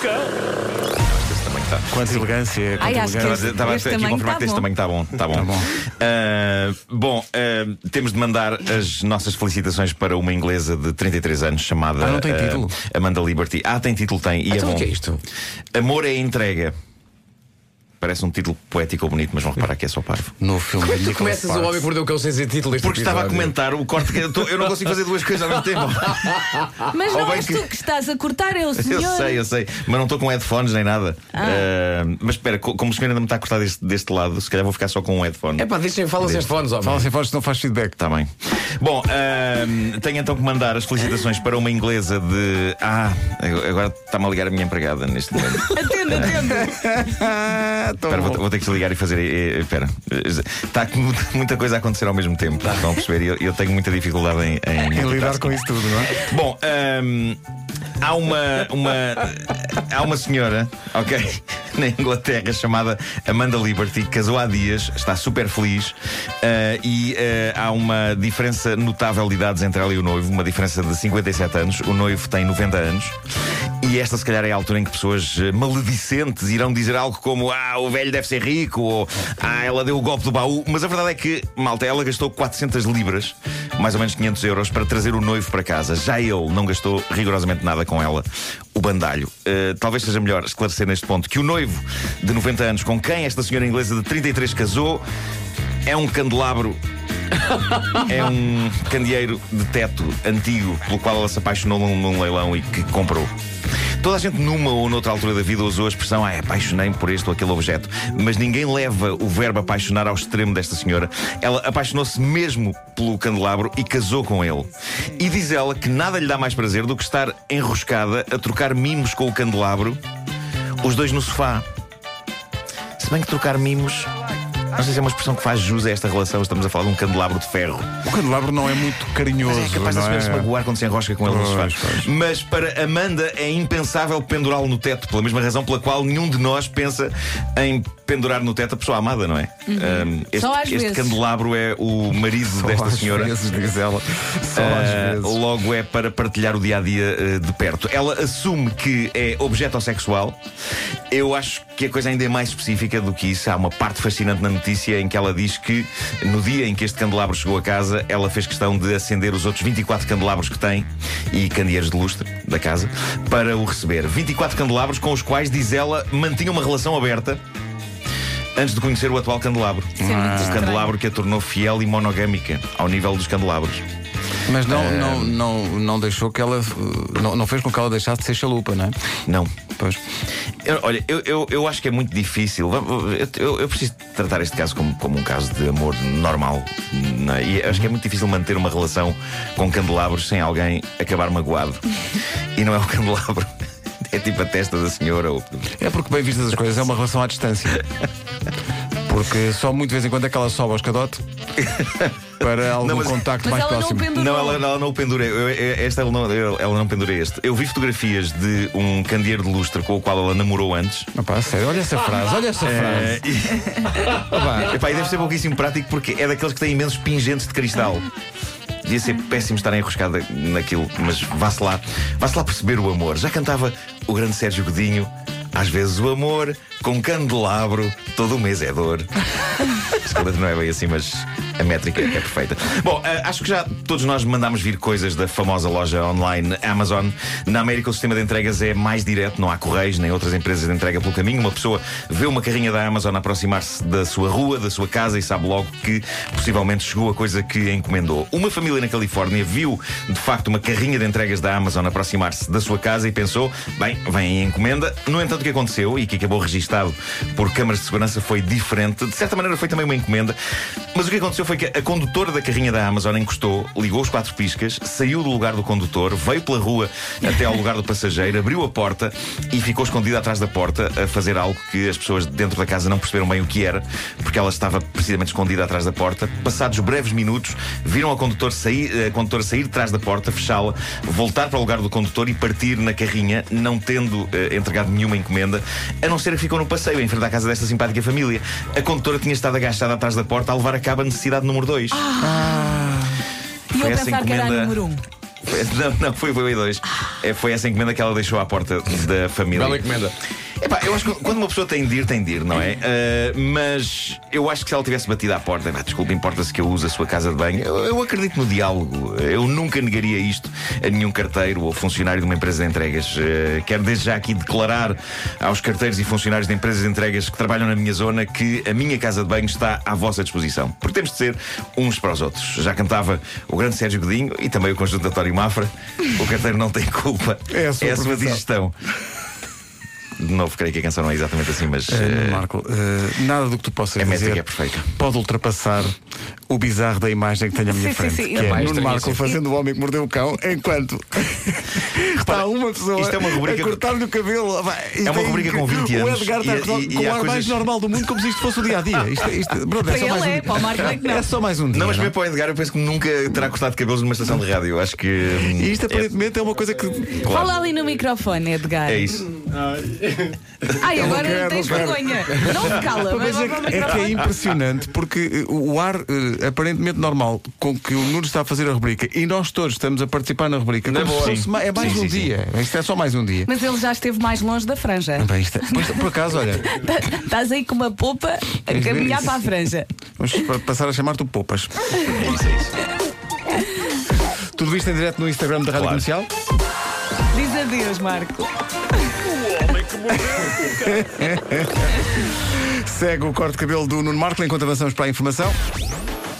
Está. Quanta elegância, quanta Ai, elegância. Estava aqui a confirmar tá que este bom. tamanho está bom. Está bom. Tá bom. Ah, bom, ah, temos de mandar as nossas felicitações para uma inglesa de 33 anos chamada Ah, não tem ah, título? Amanda Liberty. Ah, tem título, tem. E é Então bom. o que é isto? Amor é entrega. Parece um título poético ou bonito, mas vão reparar que é só parvo. No filme Como é que tu começas o homem que mordeu o cão sem ser título deste Porque estava a comentar o corte que eu, tô- eu não consigo fazer duas coisas ao mesmo tempo. Mas não és que- tu que estás a cortar, é o senhor. Eu sei, eu sei, mas não estou com headphones nem nada. Ah, mas espera, co- como o senhor ainda me está a cortar deste, deste lado, se calhar vou ficar só com um headphone. É pá, deixem, fala sem fones, homem. Fala sem voz, não faz feedback. Está bem. Bom, ahm, tenho então que mandar as felicitações para uma inglesa de. Ah, agora está-me a ligar a minha empregada neste momento. Atenda, atenda. Espera, vou, vou ter que ligar e fazer. Espera. Está com muita, coisa a acontecer ao mesmo tempo. Estão a perceber? Eu, eu tenho muita dificuldade em, em, Em lidar com isso tudo, não é? Bom, ahm, há uma, uma há uma senhora, ok, na Inglaterra chamada Amanda Liberty, que casou há dias, está super feliz ah, e ah, há uma diferença notável de idades entre ela e o noivo, uma diferença de 57 anos. O noivo tem 90 anos. E esta, se calhar, é a altura em que pessoas eh, maledicentes irão dizer algo como Ah, o velho deve ser rico, ou Ah, ela deu o golpe do baú. Mas a verdade é que, malta, ela gastou 400 libras, mais ou menos 500 euros, para trazer o noivo para casa. Já ele não gastou rigorosamente nada com ela, o bandalho. Eh, talvez seja melhor esclarecer neste ponto que o noivo de 90 anos, com quem esta senhora inglesa de 33 casou, é um candelabro é um candeeiro de teto antigo pelo qual ela se apaixonou num, num leilão e que comprou. Toda a gente, numa ou noutra altura da vida, usou a expressão ah, apaixonei-me por este ou aquele objeto. Mas ninguém leva o verbo apaixonar ao extremo desta senhora. Ela apaixonou-se mesmo pelo candelabro e casou com ele. E diz ela que nada lhe dá mais prazer do que estar enroscada a trocar mimos com o candelabro, os dois no sofá. Se bem que trocar mimos. Não sei se é uma expressão que faz jus a esta relação. Estamos a falar de um candelabro de ferro. O candelabro não é muito carinhoso. Mas é capaz não é? se magoar quando se enrosca com ele no Pois, sofá. pois. Mas para Amanda é impensável pendurá-lo no teto, pela mesma razão pela qual nenhum de nós pensa em pendurar no teto a pessoa amada, não é? Um, este Só às este vezes. candelabro é o marido Só desta às senhora. vezes, diz ela. Só Ah, às vezes. logo é para partilhar o dia a dia de perto. Ela assume que é objeto sexual. Eu acho que a coisa ainda é mais específica do que isso. Há uma parte fascinante na notícia em que ela diz que no dia em que este candelabro chegou a casa, ela fez questão de acender os outros 24 candelabros que tem e candeeiros de lustre da casa para o receber. 24 candelabros com os quais, diz ela, mantinha uma relação aberta. Antes de conhecer o atual candelabro. Muito o candelabro que a tornou fiel e monogâmica ao nível dos candelabros. Mas não, Ah. não, não, não deixou que ela. Não, não fez com que ela deixasse de ser chalupa, não é? Não. Pois. Eu- olha, eu, eu, eu acho que é muito difícil. Eu, eu- eu preciso tratar este caso como, como um caso de amor normal. não é? E acho que é muito difícil manter uma relação com candelabros sem alguém acabar magoado. E não é o candelabro. É tipo a testa da senhora. Ou... É porque, bem vistas as coisas, é uma relação à distância. Porque só muito de vez em quando é que ela sobe ao escadote para algum Não, mas- contacto Mas mais ela não próximo. pendurou. Não, ela, ela não o pendura. Eu- eu- Esta ela não, eu- ela não pendura este. Eu vi fotografias de um candeeiro de lustre com o qual ela namorou antes. Opa, sério, olha essa frase, olha essa Eh, frase. e- Opa, e deve ser pouquíssimo prático porque é daqueles que têm imensos pingentes de cristal. Devia ser péssimo estar enroscada naquilo, mas vá-se lá, vá-se lá perceber o amor. Já cantava o grande Sérgio Godinho. Às vezes o amor, com candelabro, todo o mês é dor. Não é bem assim, mas a métrica é perfeita. Bom, ah, acho que já todos nós mandámos vir coisas da famosa loja online Amazon. Na América, o sistema de entregas é mais direto, não há correios nem outras empresas de entrega pelo caminho. Uma pessoa vê uma carrinha da Amazon aproximar-se da sua rua, da sua casa e sabe logo que possivelmente chegou a coisa que encomendou. Uma família na Califórnia viu de facto uma carrinha de entregas da Amazon aproximar-se da sua casa e pensou: bem, vem a encomenda. No entanto, o que aconteceu e que acabou registado por câmaras de segurança foi diferente. De certa maneira, foi também uma encomenda. Mas o que aconteceu foi que a condutora da carrinha da Amazon encostou, ligou os quatro piscas, saiu do lugar do condutor, veio pela rua até ao lugar do passageiro, abriu a porta e ficou escondida atrás da porta a fazer algo que as pessoas dentro da casa não perceberam bem o que era, porque ela estava precisamente escondida atrás da porta. Passados breves minutos, viram a condutor sair, a condutora sair de trás da porta, fechá-la, voltar para o lugar do condutor e partir na carrinha, não tendo eh, entregado nenhuma encomenda, a não ser que ficou no passeio, em frente à casa desta simpática família. A condutora tinha estado agachada atrás da porta a levar a cabo a necessidade número 2. E eu Foi essa pensar que era a encomenda- número um. Não, não, foi, foi o I2. É, foi essa encomenda que ela deixou à porta da família. Bela encomenda. Epá, eu acho que quando uma pessoa tem de ir, tem de ir, não é? Uh, mas eu acho que se ela tivesse batido à porta, epá, desculpa, importa-se que eu use a sua casa de banho. Eu, eu acredito no diálogo. Eu nunca negaria isto a nenhum carteiro ou funcionário de uma empresa de entregas. Uh, quero desde já aqui declarar aos carteiros e funcionários de empresas de entregas que trabalham na minha zona que a minha casa de banho está à vossa disposição. Porque temos de ser uns para os outros. Já cantava o grande Sérgio Godinho e também o conjunto António Mafra. O carteiro não tem culpa. É a sua é a sua digestão. Novo, creio que a canção não é exatamente assim, mas. Eh, Marco, eh, nada do que tu possas a dizer é perfeita. pode ultrapassar o bizarro da imagem que tenho à minha Sim, sim, frente. sim. Que É é mais Nuno Marco fazendo o homem que mordeu o cão enquanto está uma pessoa isto é uma rubrica a cortar-lhe o cabelo. Isto É uma rubrica com 20 O anos Edgar está e- e- e com o ar mais coisas- normal do mundo, como se isto fosse o dia a dia. Isto, é só mais ele um é, dia. para o Marco é que não. É só mais um dia. Não, mas não? mesmo para o Edgar, eu penso que nunca terá cortado cabelos numa estação de rádio. Acho que. hum, E isto aparentemente é uma coisa que. claro. Fala ali no microfone, Edgar. É isso. Ai, agora quero, tens vergonha. Não se cala, Mas é, para o que- é que é impressionante porque eh, o o ar eh, aparentemente normal com que o Nuno está a fazer a rubrica e nós todos estamos a participar na rubrica como se boa. é mais Sim, um sim, sim. dia. Isto é só mais um dia. Mas ele já esteve mais longe da franja. Bem, isto é- pois, por acaso, olha, Estás aí com uma popa a caminhar para a franja. vamos pa- passar a chamar-te o Poupas. É isso, é isso. Tudo isto em direto no Instagram da Rádio Claro. Comercial. Diz adeus, Marco. Segue o corte de cabelo do Nuno Marco enquanto avançamos para a informação.